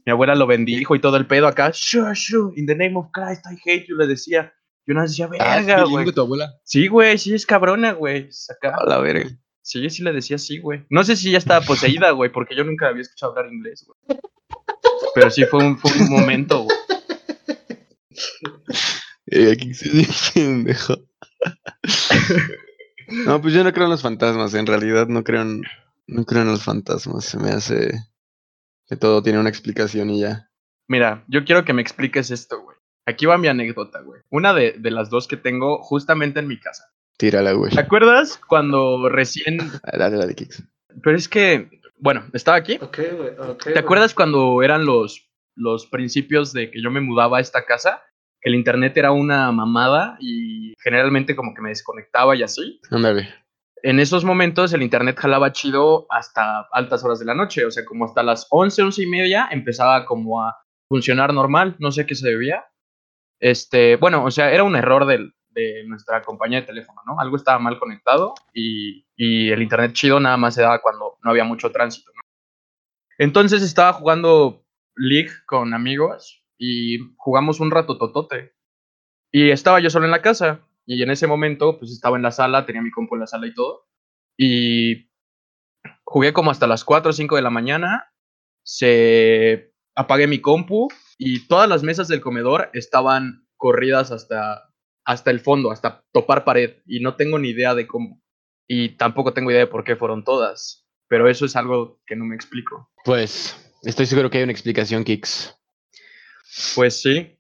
Mi abuela lo bendijo y todo el pedo acá. Sure, sure. In the name of Christ, I hate you. Le decía. Yo no decía, Ah, verga, güey. tu abuela. Sí, güey, sí es cabrona, güey. A la verga. Sí, sí le decía sí, güey. No sé si ya estaba poseída, güey, porque yo nunca había escuchado hablar inglés, güey. Pero sí fue un, fue un momento, güey. Eh, aquí se pendejo. No, pues yo no creo en los fantasmas. En realidad no creo en, no creo en los fantasmas. Se me hace que todo tiene una explicación y ya. Mira, yo quiero que me expliques esto, güey. Aquí va mi anécdota, güey. Una de, de las dos que tengo justamente en mi casa. Tírala, güey. ¿Te acuerdas cuando recién... Ah, Dale, dale, Kix. Pero es que, bueno, estaba aquí. Ok, güey, ok. ¿Te acuerdas cuando eran los, los principios de que yo me mudaba a esta casa? Que el internet era una mamada y generalmente como que me desconectaba y así. Ándale. en esos momentos el internet jalaba chido hasta altas horas de la noche, o sea, como hasta las 11, 11 y media empezaba como a funcionar normal, no sé qué se debía. Este, bueno, o sea, era un error del- de nuestra compañía de teléfono, ¿no? Algo estaba mal conectado y, y el internet chido nada más se daba cuando no había mucho tránsito, ¿no? Entonces estaba jugando League con amigos y jugamos un rato totote. Y estaba yo solo en la casa. Y en ese momento, pues estaba en la sala, tenía mi compu en la sala y todo. Y jugué como hasta las 4 o 5 de la mañana. Se apagué mi compu y todas las mesas del comedor estaban corridas hasta, hasta el fondo, hasta topar pared. Y no tengo ni idea de cómo. Y tampoco tengo idea de por qué fueron todas. Pero eso es algo que no me explico. Pues estoy seguro que hay una explicación, Kix. Pues sí.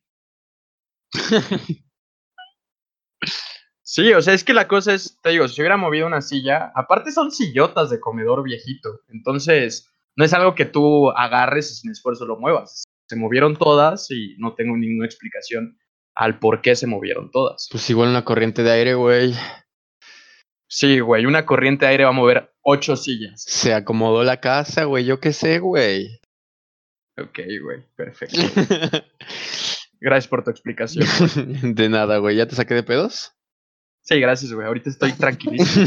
Sí, o sea, es que la cosa es, te digo, si hubiera movido una silla, aparte son sillotas de comedor viejito, entonces no es algo que tú agarres y sin esfuerzo lo muevas. Se movieron todas y no tengo ninguna explicación al por qué se movieron todas. Pues igual una corriente de aire, güey. Sí, güey, una corriente de aire va a mover ocho sillas. Se acomodó la casa, güey. Yo qué sé, güey. Ok, güey, perfecto. Gracias por tu explicación. de nada, güey. ¿Ya te saqué de pedos? Sí, gracias, güey, ahorita estoy tranquilísimo.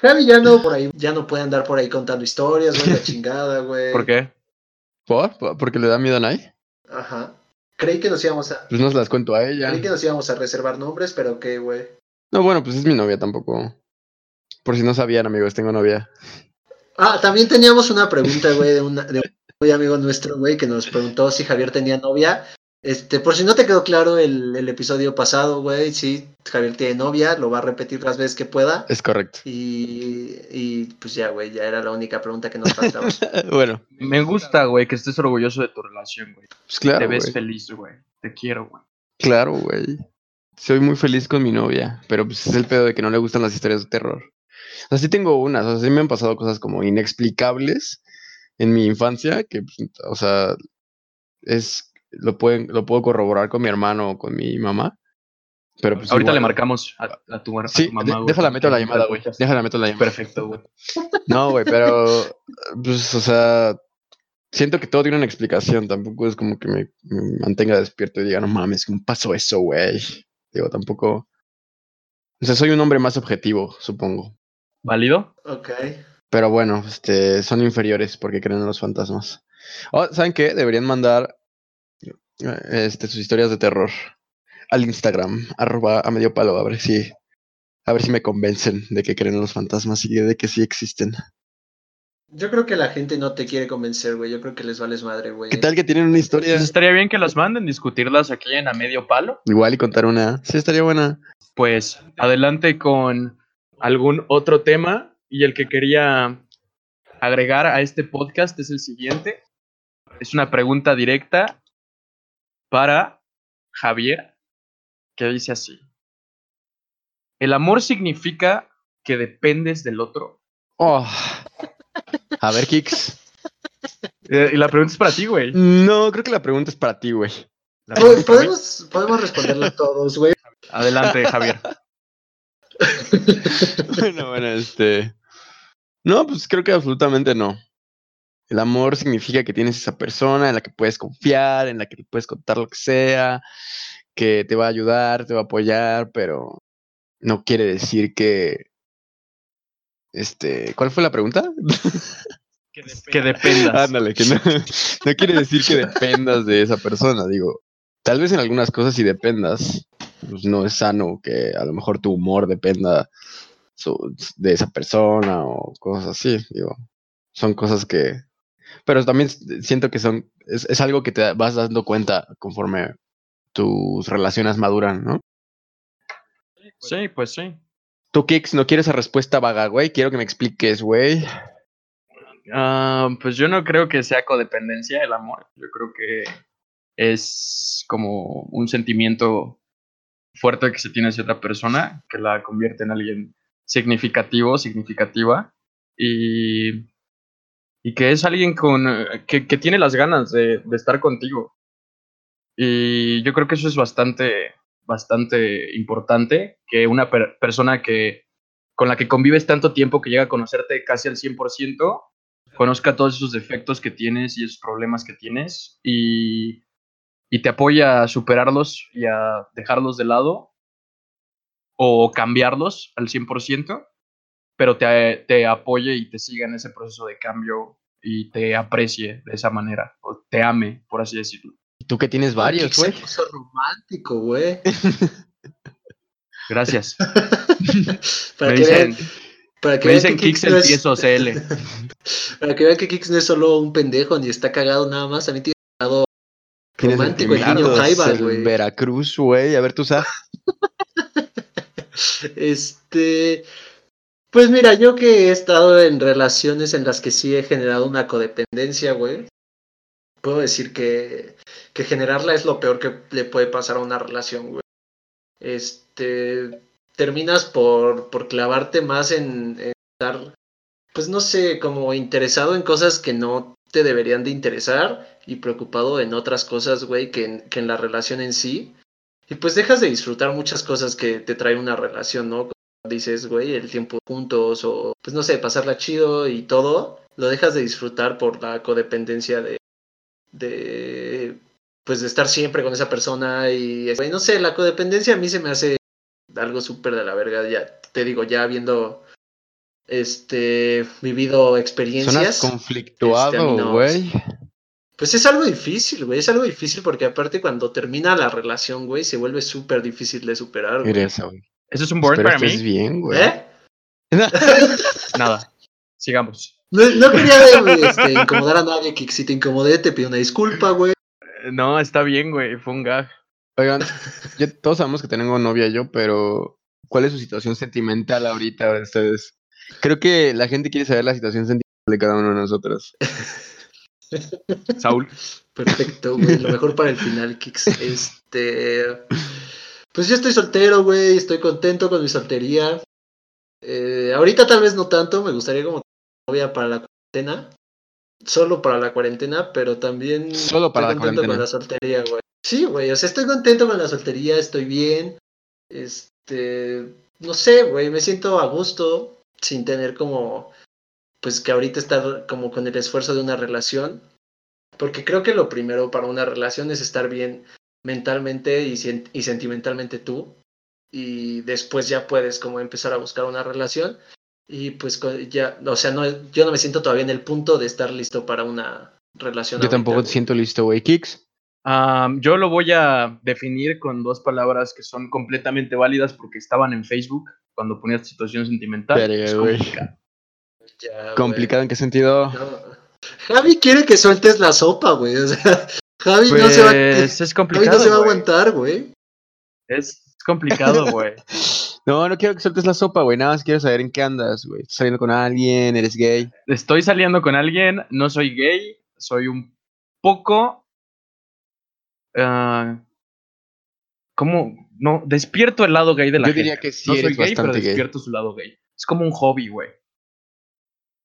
Javi ya no por ahí, ya no puede andar por ahí contando historias, güey, la chingada, güey. ¿Por qué? ¿Por? ¿Por- ¿Porque le da miedo a Nai? Ajá. Creí que nos íbamos a, Pues no se las cuento a ella. creí que nos íbamos a reservar nombres, pero qué, güey. No, bueno, pues es mi novia tampoco. Por si no sabían, amigos, tengo novia. Ah, también teníamos una pregunta, güey, de, una, de muy amigo nuestro, güey, que nos preguntó si Javier tenía novia. Este, por si no te quedó claro el, el episodio pasado, güey, sí, Javier tiene novia, lo va a repetir las veces que pueda. Es correcto. Y, y pues ya, güey, ya era la única pregunta que nos faltaba. bueno, Me gusta, güey, que estés orgulloso de tu relación, güey. pues claro, Te ves feliz, güey. Te quiero, güey. Claro, güey. soy muy feliz con mi novia, pero pues es el pedo de que no le gustan las historias de terror. O sea, sí tengo unas, o sea, sí me han pasado cosas como inexplicables en mi infancia, que, pues, o sea, es, lo, pueden, lo puedo corroborar con mi hermano o con mi mamá. Pero pues Ahorita le marcamos a, a tu, a Sí, tu mamá. güey, déjala meto la llamada, güey. Déjala meto la llamada. Perfecto, güey. No, güey, pero pues, o sea, siento que todo tiene una explicación. Tampoco es como que me, me mantenga despierto y diga, no mames, ¿cómo pasó eso, güey? Digo, tampoco. O sea, soy un hombre más objetivo, supongo. ¿Válido? Ok. Pero bueno, este, son inferiores porque creen en los fantasmas. Oh, ¿Saben qué? Deberían mandar eh, este, sus historias de terror al Instagram, arroba a medio palo, a ver si, a ver si me convencen de que creen en los fantasmas y de que sí existen. Yo creo que la gente no te quiere convencer, güey. Yo creo que les vales madre, güey. ¿Qué tal que tienen una historia? Pues estaría bien que las manden, discutirlas aquí en A Medio Palo. Igual y contar una. Sí, estaría buena. Pues adelante con algún otro tema. Y el que quería agregar a este podcast es el siguiente. Es una pregunta directa para Javier, que dice así. ¿El amor significa que dependes del otro? Oh. A ver, Kix. Eh, y la pregunta es para ti, güey. No, creo que la pregunta es para ti, güey. Podemos, podemos responderla todos, güey. Adelante, Javier. bueno, bueno, este. No, pues creo que absolutamente no. El amor significa que tienes esa persona en la que puedes confiar, en la que le puedes contar lo que sea, que te va a ayudar, te va a apoyar, pero no quiere decir que. Este. ¿Cuál fue la pregunta? Que dependas. Ándale, que no, no quiere decir que dependas de esa persona, digo. Tal vez en algunas cosas sí dependas. Pues no es sano que a lo mejor tu humor dependa su- de esa persona o cosas así, digo. Son cosas que... Pero también siento que son... Es, es algo que te vas dando cuenta conforme tus relaciones maduran, ¿no? Sí, pues sí. Tú, Kix, no quieres esa respuesta vaga, güey. Quiero que me expliques, güey. Ah, pues yo no creo que sea codependencia el amor. Yo creo que es como un sentimiento fuerte que se tiene hacia otra persona que la convierte en alguien significativo, significativa y, y que es alguien con eh, que, que tiene las ganas de, de estar contigo. Y yo creo que eso es bastante, bastante importante que una per- persona que con la que convives tanto tiempo que llega a conocerte casi al 100%, conozca todos esos defectos que tienes y esos problemas que tienes y, y te apoya a superarlos y a dejarlos de lado o cambiarlos al 100%, pero te, te apoye y te siga en ese proceso de cambio y te aprecie de esa manera, o te ame, por así decirlo. Y tú que tienes varios, güey. puso romántico, güey. Gracias. para, me que dicen, vean, para que me vean dicen que Kix no el es- tieso CL. Para que vean que Kix no es solo un pendejo ni está cagado nada más, también tiene un lado Tienes romántico el niño sentimientos, Jaiba, el güey. Veracruz, güey. A ver, tú sabes. Este, pues mira, yo que he estado en relaciones en las que sí he generado una codependencia, güey, puedo decir que, que generarla es lo peor que le puede pasar a una relación, güey. Este, terminas por, por clavarte más en, estar, pues no sé, como interesado en cosas que no te deberían de interesar y preocupado en otras cosas, güey, que que en la relación en sí. Y pues dejas de disfrutar muchas cosas que te trae una relación, ¿no? Dices, güey, el tiempo juntos o, pues no sé, pasarla chido y todo, lo dejas de disfrutar por la codependencia de, de, pues de estar siempre con esa persona y, güey, no sé, la codependencia a mí se me hace algo súper de la verga, ya te digo, ya habiendo, este, vivido experiencias. Este, conflictuado, no. Pues es algo difícil, güey. Es algo difícil porque aparte cuando termina la relación, güey, se vuelve súper difícil de superar, güey. Mira esa, güey. ¿Eso es un burn para estés mí? bien, güey. ¿Eh? Nada. Sigamos. No, no quería güey, este, incomodar a nadie, que si te incomodé te pido una disculpa, güey. No, está bien, güey. Fue un gag. Oigan, ya todos sabemos que tengo novia yo, pero ¿cuál es su situación sentimental ahorita de ustedes? Creo que la gente quiere saber la situación sentimental de cada uno de nosotros. Saúl. Perfecto, güey. Lo mejor para el final, Kix. Este. Pues yo estoy soltero, güey, estoy contento con mi soltería. Eh, ahorita tal vez no tanto, me gustaría como novia para la cuarentena. Solo para la cuarentena, pero también Solo para estoy la contento cuarentena. con la soltería, güey. Sí, güey, o sea, estoy contento con la soltería, estoy bien. Este, no sé, güey, me siento a gusto sin tener como, pues que ahorita estar como con el esfuerzo de una relación. Porque creo que lo primero para una relación es estar bien mentalmente y, y sentimentalmente tú. Y después ya puedes como empezar a buscar una relación. Y pues ya, o sea, no, yo no me siento todavía en el punto de estar listo para una relación. Yo ahorita, tampoco te siento listo, güey. Kicks. Am, yo lo voy a definir con dos palabras que son completamente válidas porque estaban en Facebook cuando ponías situación sentimental. Verga, Es complicado. Ya, güey. ¿Complicado en qué sentido? No. Javi quiere que sueltes la sopa, güey. O sea, Javi no se va, Pues, es Javi no se va a aguantar, güey. Es complicado, güey. No, no quiero que sueltes la sopa, güey. Nada más quiero saber en qué andas, güey. ¿Estás saliendo con alguien? ¿Eres gay? Estoy saliendo con alguien, no soy gay, soy un poco. ah, ¿Cómo? No, despierto el lado gay de la Yo gente. diría que sí no soy eres gay, pero gay. despierto su lado gay. Es como un hobby, güey.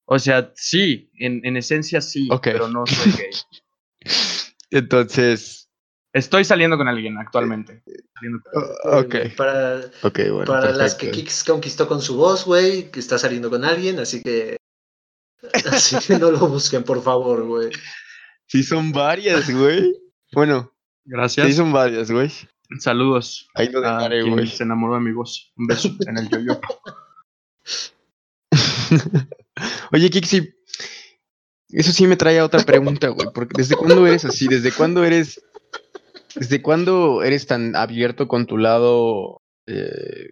O sea, sí, en, en esencia sí, pero no soy gay. Entonces. Estoy saliendo con alguien actualmente. Saliendo con- o- ok. Para, Ok, bueno. para las que. Kix conquistó con su voz, güey, que está saliendo con alguien, así que. Así que no lo busquen, por favor, güey. Sí, son varias, güey. Bueno, Gracias. sí, son varias, güey. Saludos Ahí lo dejaré, güey. se enamoró de mi voz. Un beso en el yoyo. Oye, Kixi, eso sí me trae a otra pregunta, güey. Porque ¿desde cuándo eres así? ¿Desde cuándo eres. ¿Desde cuándo eres tan abierto con tu lado? eh,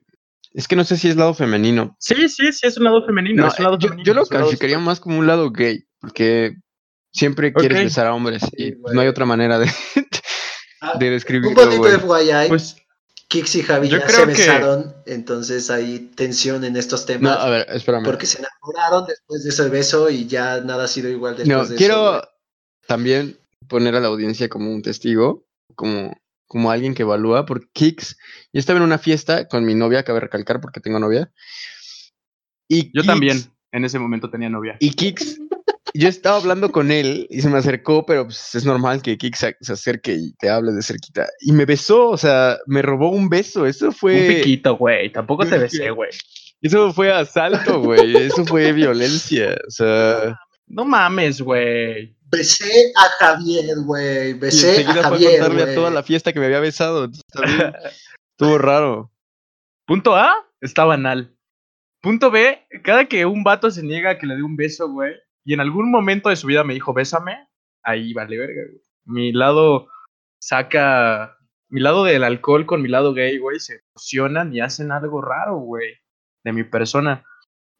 es que no sé si es lado femenino. Sí, sí, sí, es un lado femenino. No, es un lado yo, femenino, yo lo un calificaría más como un lado gay, porque siempre quieres Ok. besar a hombres y Sí, pues, no hay otra manera de, Ah, de Un describirlo, poquito güey. de FYI. Pues Kix y Javi yo ya creo se que- besaron, entonces hay tensión en estos No, temas. a ver, espérame. porque se enamoraron después de ese beso y ya nada ha sido igual después No, de quiero eso. también poner a la audiencia como un testigo, como, como alguien que evalúa, porque Kix, yo estaba en una fiesta con mi novia, cabe recalcar porque tengo novia. Y yo Kix- también en ese momento tenía novia. Y Kix, yo estaba hablando con él y se me acercó, pero pues, es normal que Kix se, acerque y te hable de cerquita. Y me besó, o sea, me robó un beso. Eso Un fue. piquito, güey. Tampoco te besé, güey. Eso fue asalto, güey. Eso fue violencia. O sea. No mames, güey. Besé a Javier, güey. Y Besé a enseguida fue a Javier, contarle a toda la fiesta que me había besado. También Estuvo raro. Punto A, está banal. Punto B, cada que un vato se niega a que le dé un beso, güey, y en algún momento de su vida me dijo, bésame, ahí vale verga, güey. Mi lado saca. Mi lado del alcohol con mi lado gay, güey, se fusionan y hacen algo raro, güey, de mi persona.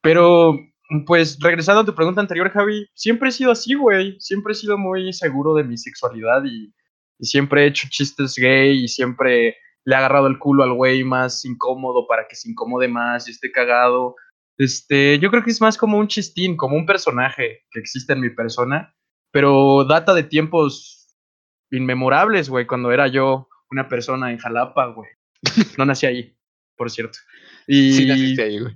Pero, pues, regresando a tu pregunta anterior, Javi, siempre he sido así, güey. Siempre he sido muy seguro de mi sexualidad y, siempre he hecho chistes gay y siempre le ha agarrado el culo al güey más incómodo para que se incomode más y esté cagado. Este, yo creo que es más como un chistín, como un personaje que existe en mi persona, pero data de tiempos inmemorables, güey, cuando era yo una persona en Jalapa, güey. No nací ahí, por cierto. Y Sí, naciste ahí, güey.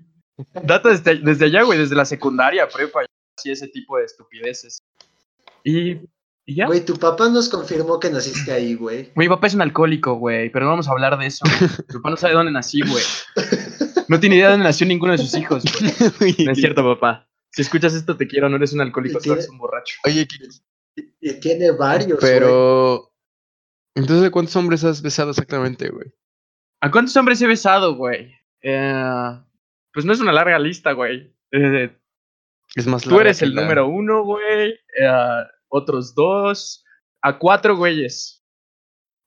data desde, desde allá, güey, desde la secundaria, prepa, así ese tipo de estupideces. Y, y ya. Güey, tu papá nos confirmó que naciste ahí, güey. Mi papá es un alcohólico, güey, pero no vamos a hablar de eso. Mi papá no sabe dónde nací, güey. No tiene idea de dónde nació ninguno de sus hijos, güey. No es cierto, papá. Si escuchas esto, te quiero, no eres un alcohólico, ¿Y tú eres un borracho. Oye, Y tiene varios, güey. pero. Entonces, ¿cuántos hombres has besado exactamente, güey? ¿A cuántos hombres he besado, güey? Eh, pues no es una larga lista, güey. Eh, Es más tú larga eres que el la- número uno, güey. Eh, otros dos. A cuatro güeyes.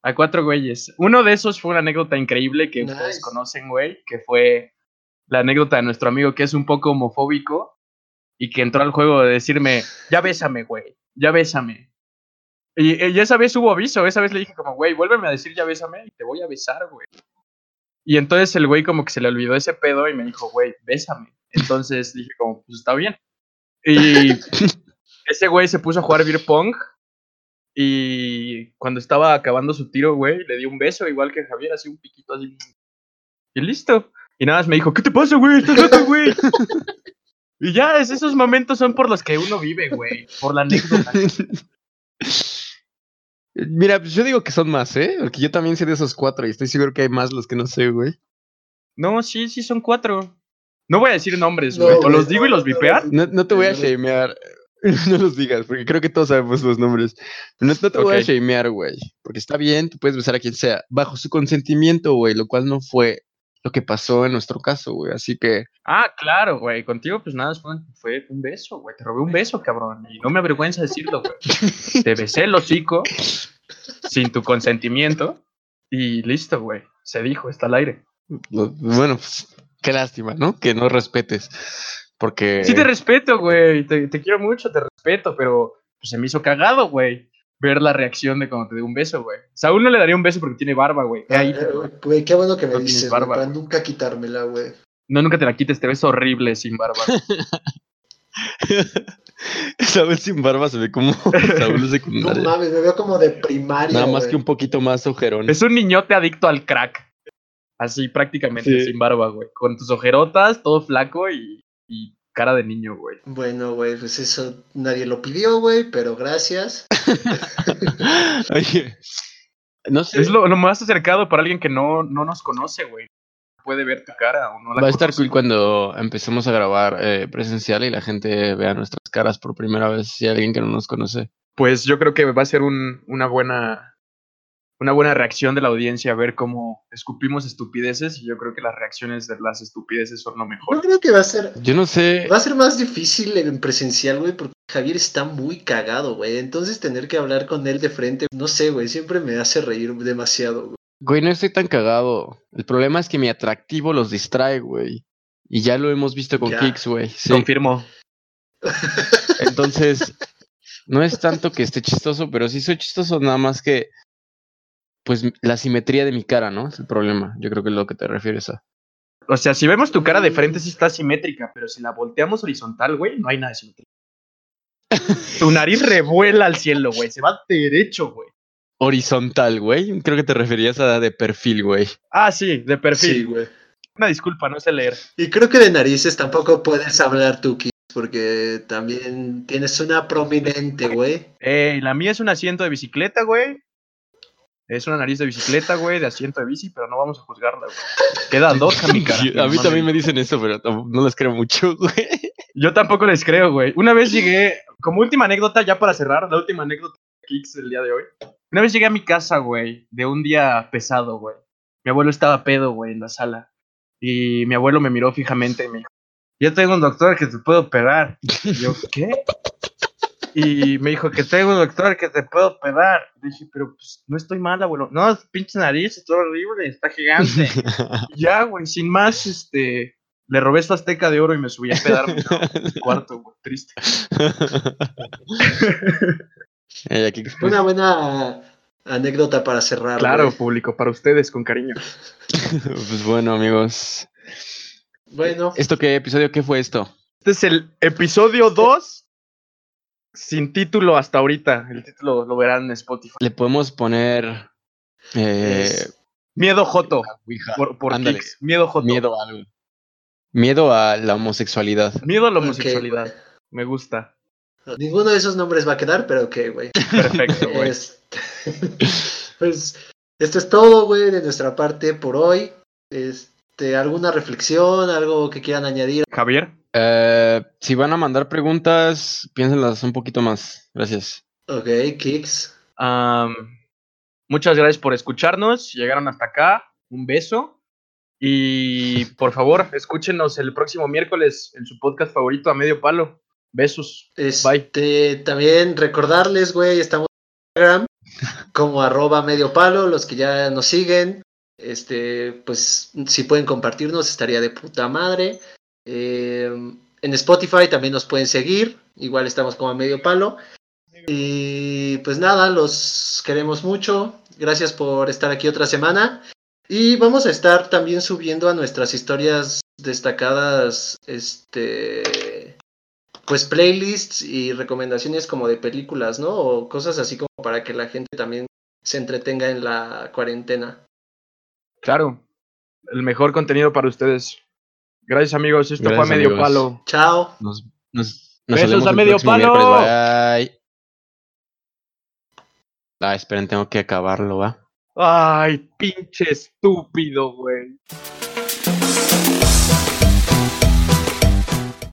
A cuatro güeyes. Uno de esos fue una anécdota increíble que ustedes conocen, güey. Que fue la anécdota de nuestro amigo que es un poco homofóbico. Y que entró al juego de decirme, ya bésame, güey. Ya bésame. Y, y esa vez hubo aviso. Esa vez le dije como, güey, vuélveme a decir ya bésame y te voy a besar, güey. Y entonces el güey como que se le olvidó ese pedo y me dijo, güey, bésame. Entonces dije como, pues está bien. Y ese güey se puso a jugar beer pong Y cuando estaba acabando su tiro, güey, le di un beso, igual que Javier, así un piquito así. Y listo. Y nada más me dijo, ¿qué te pasa, güey? ¿Estás loco, güey? y ya, es- esos momentos son por los que uno vive, güey. Por la anécdota. Mira, pues yo digo que son más, ¿eh? Porque yo también sé de esos cuatro y estoy seguro que hay más los que no sé, güey. No, sí, sí, son cuatro. No voy a decir nombres, No, güey. o los digo y los no, vipear. No, no te voy a shamear. No los digas, porque creo que todos sabemos los nombres. No, no te voy a shamear, güey. Porque está bien, tú puedes besar a quien sea, bajo su consentimiento, güey, lo cual no fue lo que pasó en nuestro caso, güey. Así que, Ah, claro, güey. Contigo, pues nada, fue, fue un beso, güey. Te robé un beso, cabrón. Y no me avergüenza decirlo, güey. Te besé el hocico sin tu consentimiento. Y listo, güey. Se dijo, está al aire. bueno, pues, qué lástima, ¿no? Que no respetes. Porque. Sí te respeto, güey. Te, te quiero mucho, te respeto, pero pues, se me hizo cagado, güey. Ver la reacción de cuando te dé un beso, güey. Saúl no le daría un beso porque tiene barba, güey. Ah, Ahí. eh, Güey, qué bueno que me No dices, güey, barba, para nunca quitármela, güey. No, nunca te la quites, te ves horrible sin barba. Saúl sin barba se ve como Saúl de No mames, me veo como de primaria. Nada más que un poquito más ojerón. Es un niñote adicto al crack. Así prácticamente, Sí. sin barba, güey. Con tus ojerotas, todo flaco y, y cara de niño, güey. Bueno, güey, pues eso nadie lo pidió, güey, pero gracias. Oye, no sé. Es lo, lo más acercado para alguien que no, no nos conoce, güey. Puede ver tu cara o no la Va a estar cool cuando empecemos a grabar eh, presencial y la gente vea nuestras caras por primera vez, si hay alguien que no nos conoce. Pues yo creo que va a ser un- una buena una buena reacción de la audiencia a ver cómo escupimos estupideces y yo creo que las reacciones de las estupideces son lo Yo mejor. creo que va a ser, Yo no sé. va a ser más difícil en presencial, güey, porque Javier está muy cagado, güey. Entonces tener que hablar con él de frente, no sé, güey, siempre me hace reír demasiado, güey. Güey, no estoy tan cagado. El problema es que mi atractivo los distrae, güey. Y ya lo hemos visto con Ya. Kicks, güey. Sí. Confirmo. Entonces, no es tanto que esté chistoso, pero sí soy chistoso, nada más que. Pues la simetría de mi cara, ¿no? Es el problema. Yo creo que es lo que te refieres a. O sea, si vemos tu cara de frente sí está simétrica, pero si la volteamos horizontal, güey, no hay nada de simetría. Tu nariz revuela al cielo, güey. Se va derecho, güey. Horizontal, güey. Creo que te referías a de perfil, güey. Ah, sí, de perfil. Sí, güey. Una disculpa, no sé leer. Y creo que de narices tampoco puedes hablar tú, porque también tienes una prominente, güey. Eh, la mía es un asiento de bicicleta, güey. Es una nariz de bicicleta, güey, de asiento de bici, pero no vamos a juzgarla, güey. Queda dos a mi cara. a mí también me dicen eso, pero no les creo mucho, güey. Yo tampoco les creo, güey. Una vez llegué, como última anécdota, ya para cerrar, la última anécdota de Kicks del día de hoy. Una vez llegué a mi casa, güey, de un día pesado, güey. Mi abuelo estaba pedo, güey, en la sala. Y mi abuelo me miró fijamente y me dijo, yo tengo un doctor que te puede operar. Y yo, ¿qué? Y me dijo que tengo un doctor que te puede operar. Dije, pero pues no estoy mal, abuelo. No, pinche nariz, está horrible, está gigante. Y ya, güey, sin más, este, le robé su azteca de oro y me subí a pedarme ¿no? mi cuarto, güey, triste. Aquí, pues, Una buena anécdota para cerrar. Claro, güey. público, para ustedes, con cariño. pues bueno, amigos. Bueno, ¿Esto qué episodio? ¿Qué fue esto? Este es el episodio 2, sin título hasta ahorita. El título lo verán en Spotify. Le podemos poner. Eh, Miedo Joto, por, por. Kicks. Miedo Joto. Miedo a algo. Miedo a la homosexualidad. Miedo a la homosexualidad. Me gusta. Ninguno de esos nombres va a quedar, pero ok, güey. Perfecto, güey. Pues esto es todo, güey, de nuestra parte por hoy. Este, ¿Alguna reflexión, algo que quieran añadir? Javier. Eh, si van a mandar preguntas, piénsenlas un poquito más. Gracias. Ok, Kicks. muchas gracias por escucharnos. Llegaron hasta acá. Un beso. Y por favor, escúchenos el próximo miércoles en su podcast favorito a medio palo. Besos. Este, también recordarles, güey, estamos en Instagram como arroba medio palo, los que ya nos siguen. Este, pues si pueden compartirnos, estaría de puta madre. Eh, en Spotify también nos pueden seguir, igual estamos como a medio palo. Y pues nada, los queremos mucho. Gracias por estar aquí otra semana. Y vamos a estar también subiendo a nuestras historias destacadas, este, pues playlists y recomendaciones como de películas, ¿no? O cosas así como para que la gente también se entretenga en la cuarentena. Claro, el mejor contenido para ustedes. Gracias amigos, esto Gracias, fue a medio amigos. palo. Chao. Nos, nos, nos Besos a medio palo. Bye. Ah, esperen, tengo que acabarlo, ¿va? Ay, pinche estúpido, güey.